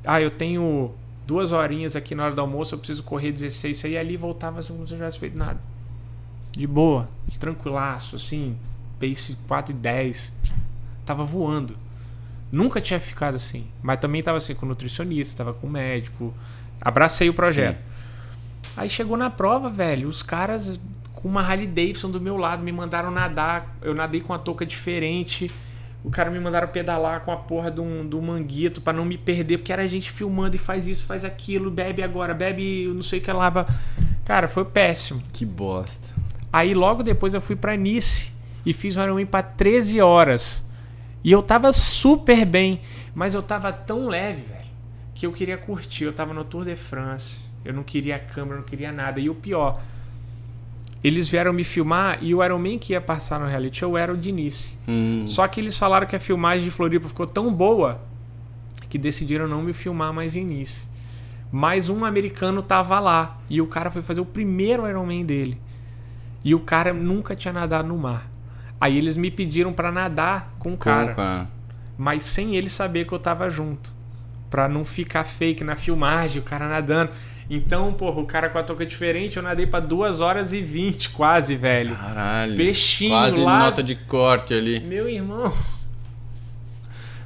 Ah, eu tenho duas horinhas aqui na hora do almoço, eu preciso correr 16. Você ia ali voltava assim, como se eu não tivesse feito nada. De boa, tranquilaço, assim. Pace 4 e 10. Tava voando. Nunca tinha ficado assim. Mas também tava assim com nutricionista, tava com médico. Abracei o projeto. Aí chegou na prova, velho, os caras com uma Harley Davidson do meu lado me mandaram nadar. Eu nadei com uma touca diferente. O cara me mandaram pedalar com a porra do, do manguito pra não me perder, porque era gente filmando e faz isso, faz aquilo, bebe agora, bebe não sei o que lá. Cara, foi péssimo. Que bosta. Aí logo depois eu fui pra Nice e fiz um Ironman pra 13 horas. E eu tava super bem, mas eu tava tão leve, velho, que eu queria curtir. Eu tava no Tour de France, eu não queria câmera, eu não queria nada. E o pior, eles vieram me filmar e o Ironman que ia passar no reality show era o de Nice. Hum, Só que eles falaram que a filmagem de Floripa ficou tão boa que decidiram não me filmar mais em Nice. Mas um americano tava lá e o cara foi fazer o primeiro Ironman dele. E o cara nunca tinha nadado no mar. Aí eles me pediram pra nadar com o cara, com a- mas sem ele saber que eu tava junto. Pra não ficar fake na filmagem, o cara nadando. Então, porra, o cara com a touca diferente, eu nadei pra 2 horas e 20 quase, velho. Caralho. Peixinho Quase lá. nota de corte ali. Meu irmão.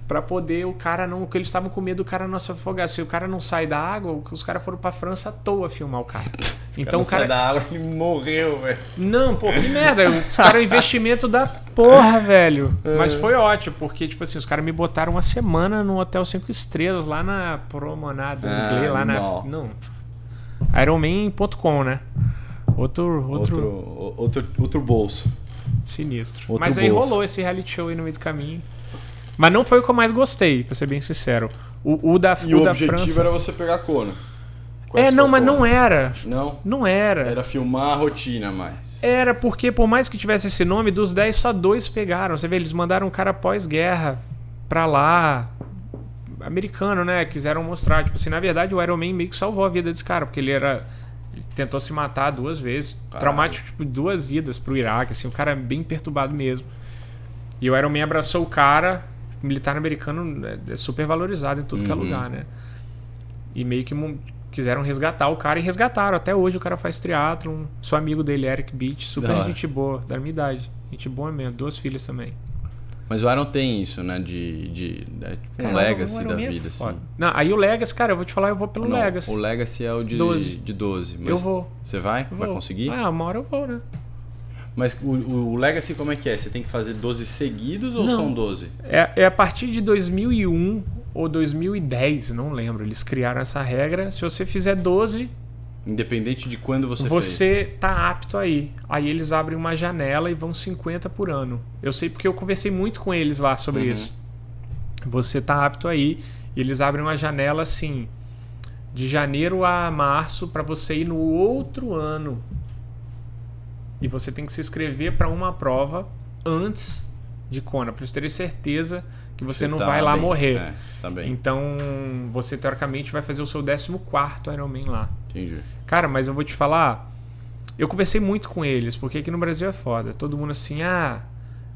Pra poder o cara não. Porque eles estavam com medo do cara não se afogar. Se o cara não sai da água, os caras foram pra França à toa filmar o cara. *laughs* Então o cara. sai da água e morreu, velho. Não, pô, que merda. Os caras é um investimento da porra, *laughs* velho. É. Mas foi ótimo, porque, tipo assim, os caras me botaram uma semana no Hotel 5 Estrelas, lá na Promenade Ah, lá na. não. Não. Ironman.com, né? Outro, outro, Outro, outro, outro bolso. sinistro. outro Mas aí bolso. rolou esse reality show aí no meio do caminho. Mas não foi o que eu mais gostei, pra ser bem sincero. O, o da, E o o da objetivo França. era você pegar Kona. É, não, mas não era. Não? Não era. Era filmar a rotina mais. Era porque, por mais que tivesse esse nome, dos 10 só dois pegaram. Você vê, eles mandaram um cara pós-guerra pra lá. Americano, né? Quiseram mostrar. Tipo assim, na verdade, o Iron Man meio que salvou a vida desse cara, porque ele era. Ele tentou se matar duas vezes. Caralho. Traumático, tipo, duas idas pro Iraque, assim, o cara é bem perturbado mesmo. E o Iron Man abraçou o cara. O militar americano é, é super valorizado em tudo que é Uhum. lugar, né? E meio que quiseram resgatar o cara e resgataram. Até hoje o cara faz triatlon. Sou amigo dele, Eric Beach, super gente boa, da minha idade. Gente boa mesmo, duas filhas também. Mas o Iron tem isso, né? De. de né, tipo, um Cara, legacy da é vida, foda. assim. Não, aí o Legacy, cara, eu vou te falar, eu vou pelo Não, Legacy. O Legacy é o de 12. 12. De 12 mas Eu vou. Você vai? Eu Vai vou. conseguir? Ah, uma hora eu vou, né? Mas o, o, o Legacy como é que é? Você tem que fazer 12 seguidos ou Não. são 12? É, é a partir de 2001 ou 2010, não lembro. Eles criaram essa regra. Se você fizer 12, Independente de quando você, você, fez. tá apto aí. Aí eles abrem uma janela e vão 50 por ano. Eu sei porque eu conversei muito com eles lá sobre Uhum. isso. Você tá apto aí. E eles abrem uma janela assim de janeiro a março para você ir no outro ano. E você tem que se inscrever para uma prova antes de Kona, para eles terem certeza que você, não tá vai lá bem. morrer. É, você tá. Então, você teoricamente vai fazer o seu 14º Ironman lá. Entendi. Cara, mas eu vou te falar, eu conversei muito com eles, porque aqui no Brasil é foda. Todo mundo assim, ah,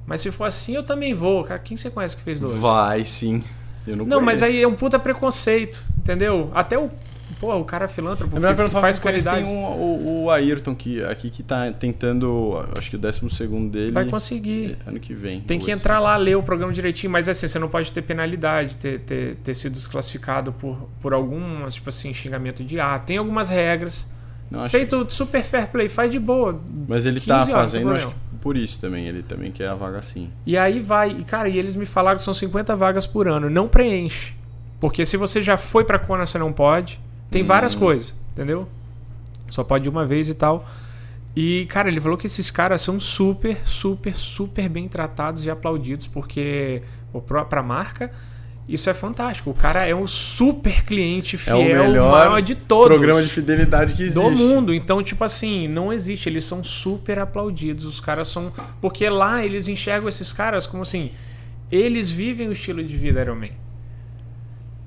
mas se for assim eu também vou. Cara, quem você conhece que fez 12? Vai sim. Eu não Não, mas aí é um puta preconceito, entendeu? Até o, pô, o cara é filântropo, É melhor que perguntar faz caridade, têm um, o, o Ayrton que, aqui que tá tentando, acho que o 12 segundo dele vai conseguir. ano que vem. Tem que assim. entrar lá, ler o programa direitinho, mas assim, você não pode ter penalidade, ter, ter, ter sido desclassificado por, por algum, tipo assim, xingamento de ar. Tem algumas regras. Não, Feito super fair play, faz de boa. Mas ele 15 tá horas, fazendo, acho que por isso também. Ele também quer a vaga assim. E aí vai. E cara, e eles me falaram que são 50 vagas por ano. Não preenche. Porque se você já foi pra Kona, você não pode. Tem Hum. várias coisas, entendeu? Só pode uma vez e tal. E, cara, ele falou que esses caras são super, super, super bem tratados e aplaudidos, porque pô, pra, pra marca, isso é fantástico. O cara é um super cliente fiel, é o melhor maior de todos programa de fidelidade que existe. do mundo. Então, tipo assim, não existe. Eles são super aplaudidos. Os caras são. Porque lá eles enxergam esses caras como assim. Eles vivem o estilo de vida Iron Man.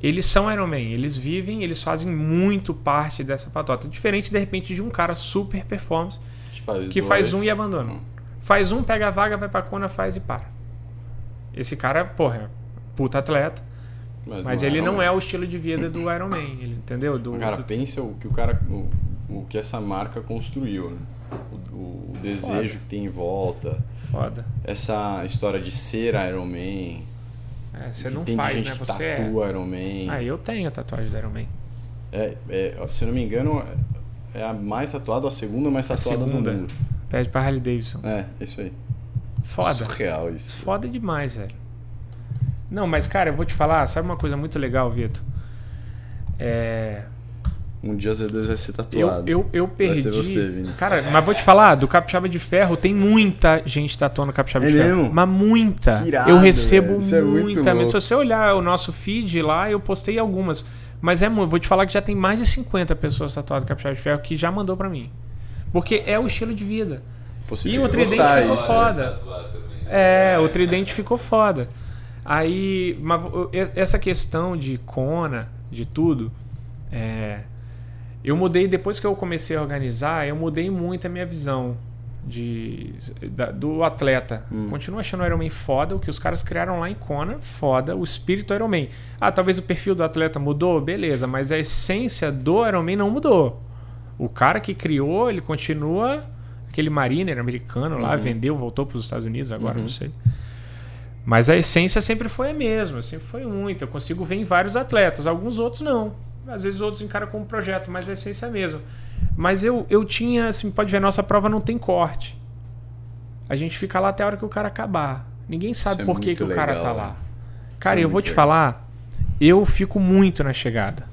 Eles são Iron Man. Eles vivem, eles fazem muito parte dessa patota. Diferente, de repente, de um cara super performance Que faz, que faz um e abandona. Faz um, pega a vaga, vai pra Kona, faz e para. Esse cara, porra, é puta atleta. Mas ele não é o estilo de vida do Iron Man. Ele, entendeu? Do, Cara, do- pensa o que o cara. O, o que essa marca construiu, né? O, o- desejo que tem em volta. Foda. Essa história de ser Iron Man. É, você não tem faz, gente né? Você é. tatua Iron Man. Ah, eu tenho a tatuagem do Iron Man. É, é, se eu não me engano, é a mais tatuada, a segunda mais A tatuada segunda. do mundo. Pede pra Harley Davidson. É, isso aí. Foda. Surreal isso. Foda demais, velho. Não, mas cara, eu vou te falar, sabe uma coisa muito legal, Vitor? É. Um dia às vezes vai ser Eu, tatuado. eu, eu perdi. ser você, Vini. cara, mas vou te falar, do Capixaba de Ferro tem muita gente tatuando Capixaba É de Ferro. mesmo? Mas muita. Irado, eu recebo é muito muita. Se você olhar o nosso feed lá, eu postei algumas. Mas é muito. Vou te falar que já tem mais de 50 pessoas tatuadas Capixaba de Ferro que já mandou pra mim. Porque é o estilo de vida. Você E o tridente gostar ficou isso. foda. Também. É, o tridente ficou foda. Aí, mas o- essa questão de Kona, de tudo, é, eu mudei depois que eu comecei a organizar, eu mudei muito a minha visão de, da- do atleta. Continuo achando o Ironman foda, o que os caras criaram lá em Kona, foda, o espírito Ironman. Ah, talvez o perfil do atleta mudou, beleza, mas a essência do Ironman não mudou. O cara que criou, ele continua aquele mariner americano lá, vendeu, voltou para os Estados Unidos agora, não sei. Mas a essência sempre foi a mesma, sempre foi muito. Eu consigo ver em vários atletas, alguns outros não. Às vezes outros encaram como projeto, mas a essência é a mesma. Mas eu, eu tinha, assim, pode ver, nossa prova não tem corte. A gente fica lá até a hora que o cara acabar. Ninguém sabe é por que, que o cara legal, tá né? lá. Cara, é eu vou te legal. falar, eu fico muito na chegada.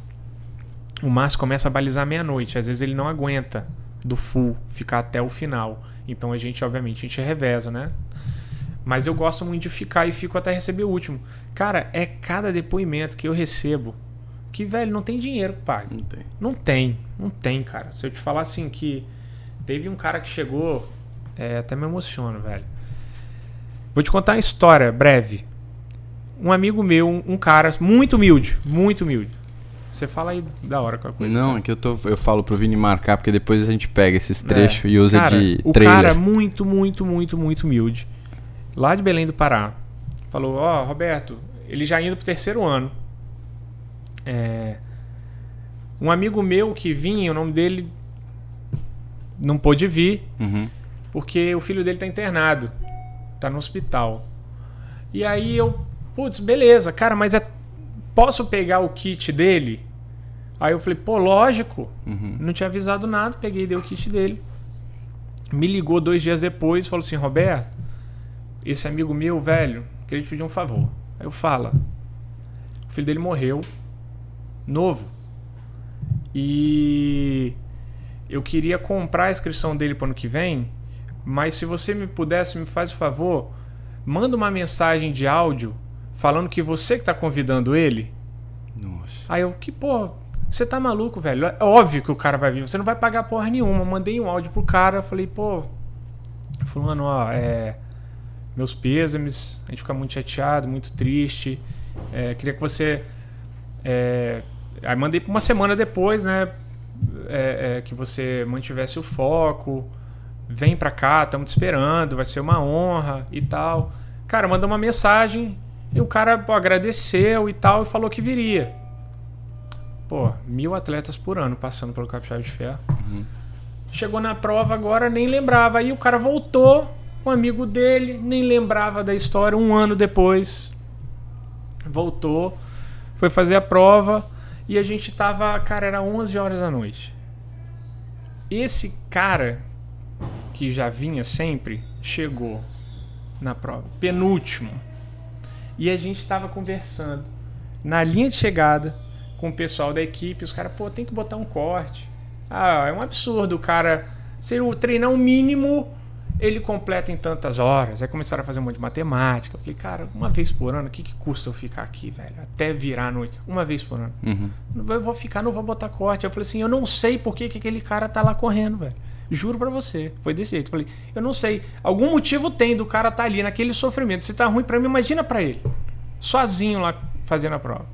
O Márcio começa a balizar meia-noite, às vezes ele não aguenta do full ficar até o final. Então a gente, obviamente, a gente reveza, né? Mas eu gosto muito de ficar e fico até receber o último. Cara, é cada depoimento que eu recebo que, velho, não tem dinheiro que pague. Não tem. Não tem, não tem, cara. Se eu te falar assim que teve um cara que chegou, é, até me emociono, velho. Vou te contar uma história breve. Um amigo meu, um, um cara muito humilde, muito humilde. Você fala aí da hora com a coisa. Não, é que eu, tô, eu falo pro Vini marcar, porque depois a gente pega esses trechos É. e usa Cara, de o trailer. cara muito, muito, muito, muito humilde. Lá de Belém do Pará. Falou, ó, Roberto, ele já indo pro terceiro ano. É, um amigo meu que vinha, o nome dele não pôde vir, Uhum. porque o filho dele tá internado. Tá no hospital. E aí eu, putz, beleza, cara, mas é, posso pegar o kit dele? Aí eu falei, pô, lógico. Uhum. Não tinha avisado nada, peguei e dei o kit dele. Me ligou dois dias depois falou assim: Roberto, esse amigo meu, velho, queria te pedir um favor. Aí eu fala. O filho dele morreu, novo. E eu queria comprar a inscrição dele para ano que vem, mas se você me pudesse, me faz o favor, manda uma mensagem de áudio falando que você que tá convidando ele. Nossa. Aí eu, que pô, você tá maluco, velho? É óbvio que o cara vai vir, você não vai pagar porra nenhuma. Mandei um áudio pro cara, falei, pô, fulano, ó, é. Meus pêsames, a gente fica muito chateado, muito triste. É, queria que você. É, aí mandei uma semana depois, né? é, é, que você mantivesse o foco. Vem pra cá, estamos te esperando, vai ser uma honra e tal. Cara, mandou uma mensagem e o cara pô, agradeceu e tal e falou que viria. Pô, mil atletas por ano passando pelo Capixaba de Ferro. Chegou na prova agora, nem lembrava. Aí o cara voltou com um amigo dele, nem lembrava da história. Um ano depois, voltou, foi fazer a prova e a gente tava, cara, era 11 horas da noite. Esse cara que já vinha sempre chegou na prova, penúltimo. E a gente estava conversando na linha de chegada com o pessoal da equipe. Os caras, pô, tem que botar um corte. Ah, é um absurdo o cara. Se ele treinar o mínimo, ele completa em tantas horas. Aí começaram a fazer um monte de matemática. Eu falei, cara, uma vez por ano, o que, que custa eu ficar aqui, velho? Até virar a noite. Uma vez por ano. Uhum. Eu vou ficar, não vou botar corte. Eu falei assim, eu não sei por que, que aquele cara tá lá correndo, velho. Juro pra você. Foi desse jeito. Eu falei, eu não sei. Algum motivo tem do cara tá ali naquele sofrimento. Se tá ruim pra mim, imagina pra ele. Sozinho lá fazendo a prova.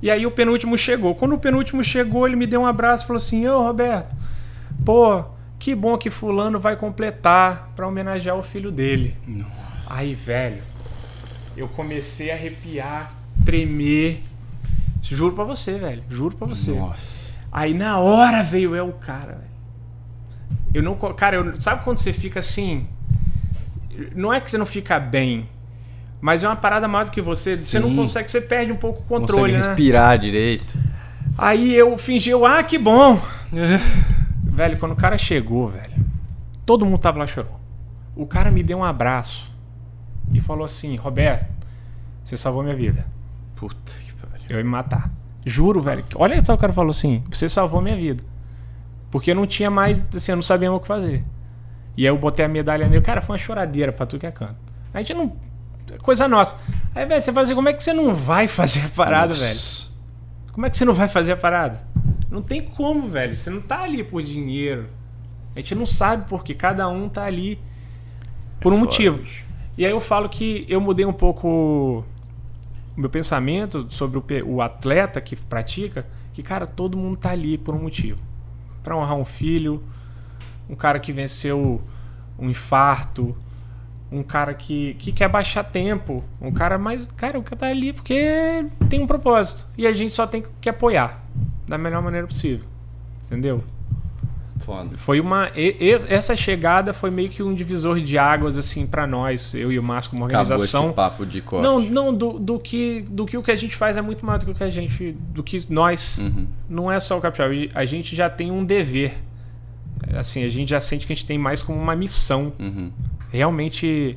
E aí o penúltimo chegou. Quando o penúltimo chegou, ele me deu um abraço e falou assim: Ô Roberto, pô, que bom que Fulano vai completar pra homenagear o filho dele. Aí, velho, eu comecei a arrepiar, tremer. Juro pra você, velho. Juro pra você. Nossa. Aí na hora veio é o cara, velho. Eu não. Cara, eu, sabe quando você fica assim? Não é que você não fica bem, mas é uma parada maior do que você. Você não Sim. consegue, você perde um pouco o controle, Consegue né? respirar direito. Aí eu fingi, eu, ah, que bom. *laughs* velho, quando o cara chegou, velho, todo mundo tava lá chorou. O cara me deu um abraço e falou assim: Roberto, Você salvou minha vida. Puta que pariu. Eu ia me matar. Juro, velho. Olha só o cara falou assim: você salvou minha vida. Porque eu não tinha mais, assim, eu não sabia mais o que fazer. E aí eu botei a medalha nele. Cara, foi uma choradeira pra tu que é canto. A gente não. é Coisa nossa. Aí, velho, você fala assim: como é que você não vai fazer a parada, Nossa. velho? Como é que você não vai fazer a parada? Não tem como, velho. Você não tá ali por dinheiro. A gente não sabe porque cada um tá ali por um foda, motivo. E aí eu falo que eu mudei um pouco o meu pensamento sobre o, o atleta que pratica, que, cara, todo mundo tá ali por um motivo. Pra honrar um filho, um cara que venceu um infarto, um cara que, que quer baixar tempo, um cara mais. Cara, o cara tá ali porque tem um propósito. E a gente só tem que apoiar da melhor maneira possível. Entendeu? Foda. Foi uma. e- e- essa chegada foi meio que um divisor de águas, assim, pra nós, eu e o Márcio, como Acabou organização. esse papo de corte. Não, não, do, do, que, do que o que a gente faz é muito mais do que o que a gente. do que nós. Uhum. Não é só o capital. A gente já tem um dever. Assim, a gente já sente que a gente tem mais como uma missão. Uhum. Realmente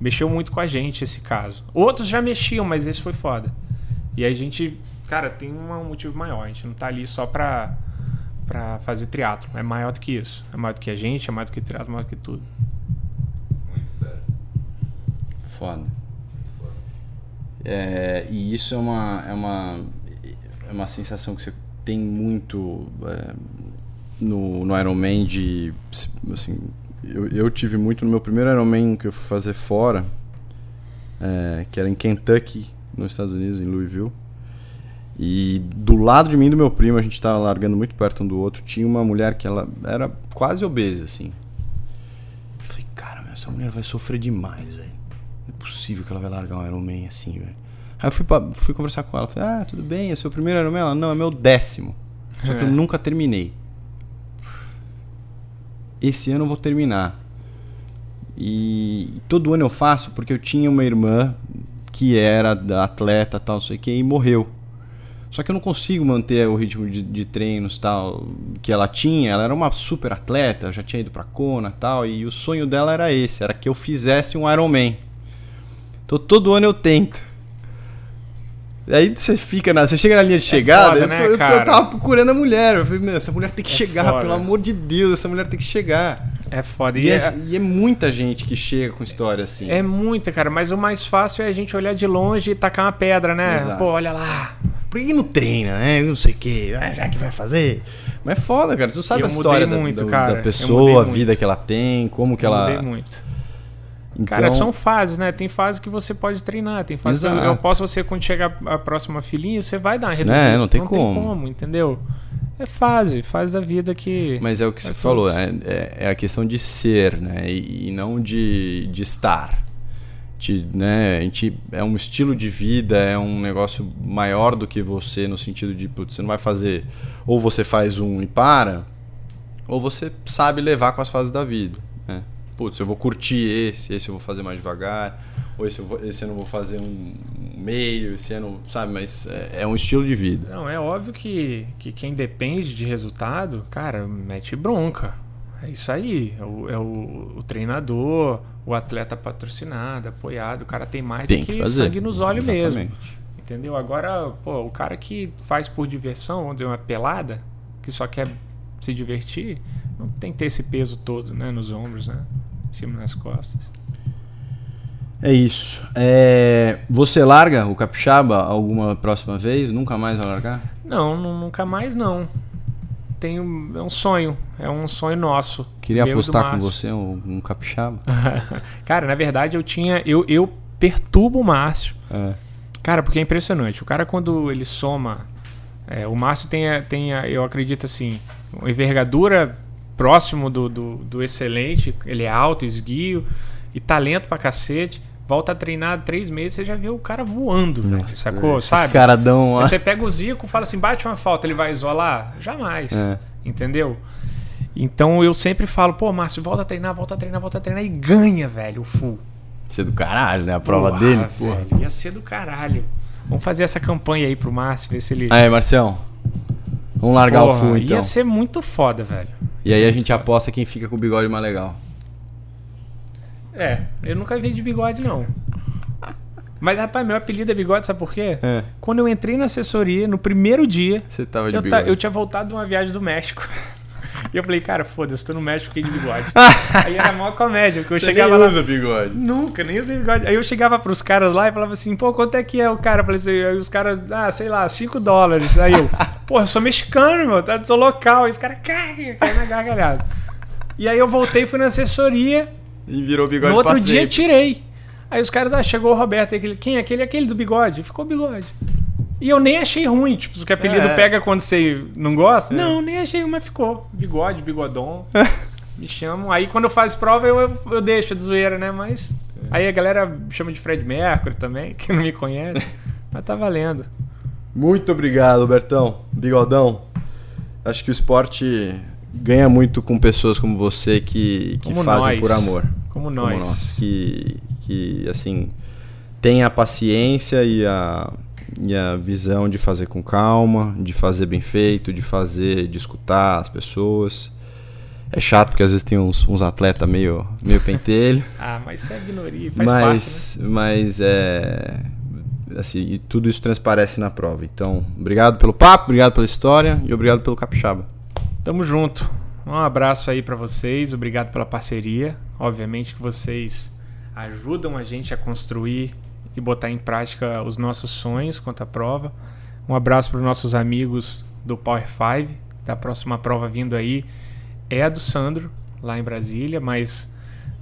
mexeu muito com a gente esse caso. Outros já mexiam, mas esse foi foda. E a gente, cara, tem um motivo maior. A gente não tá ali só pra, pra fazer triatlo. É maior do que isso. É maior do que a gente, é maior do que triatlo, é maior do que tudo. Muito fera. Foda. É, e isso é uma, é uma é uma sensação que você tem muito é, no, no Ironman de assim eu, eu tive muito no meu primeiro Ironman que eu fui fazer fora é, que era em Kentucky nos Estados Unidos em Louisville e do lado de mim e do meu primo a gente estava largando muito perto um do outro tinha uma mulher que ela era quase obesa assim eu falei cara essa mulher vai sofrer demais velho não é possível que ela vai largar um Ironman assim, velho. Aí eu fui, pra- fui conversar com ela. Falei, ah, tudo bem, é seu primeiro Ironman? Ela, não, é meu décimo. Só que eu É. nunca terminei. Esse ano eu vou terminar. E todo ano eu faço porque eu tinha uma irmã que era atleta tal, não sei o que, e morreu. Só que eu não consigo manter o ritmo de, de treinos tal que ela tinha. Ela era uma super atleta, já tinha ido pra Kona tal, e o sonho dela era esse, era que eu fizesse um Ironman. Então todo ano eu tento. Aí você fica na, você chega na linha de chegada, foda, eu, né, tô- eu, tô- eu cara? tava procurando a mulher. Eu falei, meu, essa mulher tem que É chegar, foda. pelo amor de Deus, essa mulher tem que chegar. É foda. E, E é, é, e é muita gente que chega com história assim. é muita, cara. Mas o mais fácil é a gente olhar de longe e tacar uma pedra, né? Exato. Pô, olha lá. Por que não treina, né? Eu não sei o que, já que vai fazer. Mas é foda, cara. Você não sabe Eu a história da- muito, da, cara. da pessoa, a vida que ela tem, como que Eu ela. mudei muito. Então, Cara, são fases, né? Tem fase que você pode treinar, tem fase que eu- Exato. posso você quando chegar a próxima filhinha, você vai dar uma reduzida. É, não tem não como. tem como, entendeu? É fase, fase da vida que Mas é o que você É falou, todos. é, é- é a questão de ser, né? E, e não de, de estar. De, né? A gente, é um estilo de vida, é um negócio maior do que você, no sentido de, putz, você não vai fazer. Ou você faz um e para, ou você sabe levar com as fases da vida. Né? Putz, eu vou curtir esse, esse eu vou fazer mais devagar, ou esse eu, vou, esse eu não vou fazer um meio, esse ano, sabe? Mas é, é um estilo de vida. Não, é óbvio que, que quem depende de resultado, cara, mete bronca. É isso aí. É o, é o- o treinador, o atleta patrocinado, apoiado. O cara tem mais Tem do que que sangue nos olhos mesmo. Entendeu? Agora, pô, o cara que faz por diversão, vamos dizer, uma pelada, que só quer se divertir, não tem que ter esse peso todo, né? Nos ombros, né? Em cima nas costas. É isso. É, você larga o capixaba alguma próxima vez? Nunca mais vai largar? Não, nu- nunca mais não. Tenho, é um sonho. É um sonho nosso. Queria apostar com você um, um capixaba. *laughs* Cara, na verdade eu tinha. Eu, eu perturbo o Márcio. É. Cara, porque é impressionante. O cara, quando ele soma. é, o Márcio tem, a- tem a- eu acredito assim, envergadura próximo do, do, do excelente. Ele é alto, esguio e talento pra cacete. Volta a treinar três meses, você já vê o cara voando, velho, sacou? Sabe? caradão. Aí você pega o Zico e fala assim, bate uma falta, ele vai isolar? Jamais. É. Entendeu? Então eu sempre falo, pô, Márcio, volta a treinar, volta a treinar, volta a treinar e ganha, velho, o full. Ser do caralho, né? A prova Porra, dele, velho, ia ser do caralho. Vamos fazer essa campanha aí pro Márcio, ver se ele. Aí, Marcião. Vamos largar Porra, o full, então. Ia ser muito foda, velho. E aí a gente foda. aposta quem fica com o bigode mais legal. É, eu nunca vi de bigode, não. Mas, rapaz, meu apelido é bigode, sabe por quê? É. Quando eu entrei na assessoria, no primeiro dia, Você tava de eu, ta- bigode. eu tinha voltado de uma viagem do México. *laughs* E eu falei, cara, foda-se, tô no México fiquei de bigode. *laughs* Aí era a maior comédia, porque eu Você chegava nem lá. usa bigode. Nunca, nem usei bigode. Aí eu chegava pros caras lá e falava assim, pô, quanto é que é o cara? Eu falei assim, aí os caras, ah, sei lá, 5 dólares. Aí eu, *laughs* pô, eu sou mexicano, meu, tá? Sou local. Aí os caras, cara, cai na gargalhada. E aí eu voltei, fui na assessoria, E virou bigode no outro pra dia sempre. tirei. Aí os caras, ah, chegou o Roberto, aquele, quem é aquele? Aquele do bigode. Ficou bigode. E eu nem achei ruim, tipo, o que apelido É. pega quando você não gosta. Não, nem achei, mas ficou. Bigode, bigodon. *laughs* me chamam. Aí quando eu faço prova, eu, eu, eu deixo de zoeira, né? Mas. Aí a galera chama de Fred Mercury também, *laughs* que não me conhece. mas tá valendo. Muito obrigado, Bertão. Bigodão. Acho que o esporte ganha muito com pessoas como você que, que Como fazem nós. por amor. Como Como nós. nós. Que, que assim, tem a paciência e a, e a visão de fazer com calma, de fazer bem feito, de fazer, de escutar as pessoas. É chato porque às vezes tem uns, uns atletas meio, meio pentelho. *laughs* Ah, mas isso é ignoria, faz parte, né? mas, mas é. Assim, e tudo isso transparece na prova. Então, obrigado pelo papo, obrigado pela história e obrigado pelo capixaba. Tamo junto. Um abraço aí pra vocês, obrigado pela parceria. Obviamente que vocês ajudam a gente a construir e botar em prática os nossos sonhos quanto à prova. Um abraço para os nossos amigos do Power 5, da próxima prova vindo aí é a do Sandro, lá em Brasília, mas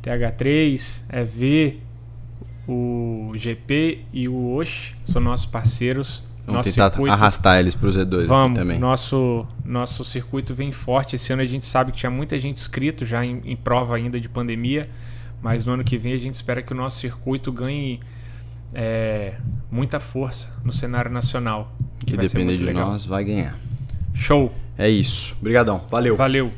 TH3, EV, o GP e o Osh são nossos parceiros. Vamos nosso tentar circuito arrastar eles pro Z2 aqui Vamos, também. nosso nosso circuito vem forte. Esse ano a gente sabe que tinha muita gente inscrito já em, em prova ainda de pandemia, mas no ano que vem a gente espera que o nosso circuito ganhe é, muita força no cenário nacional. Que depender muito de legal. nós, vai ganhar. Show, É isso. Obrigadão. Valeu. valeu.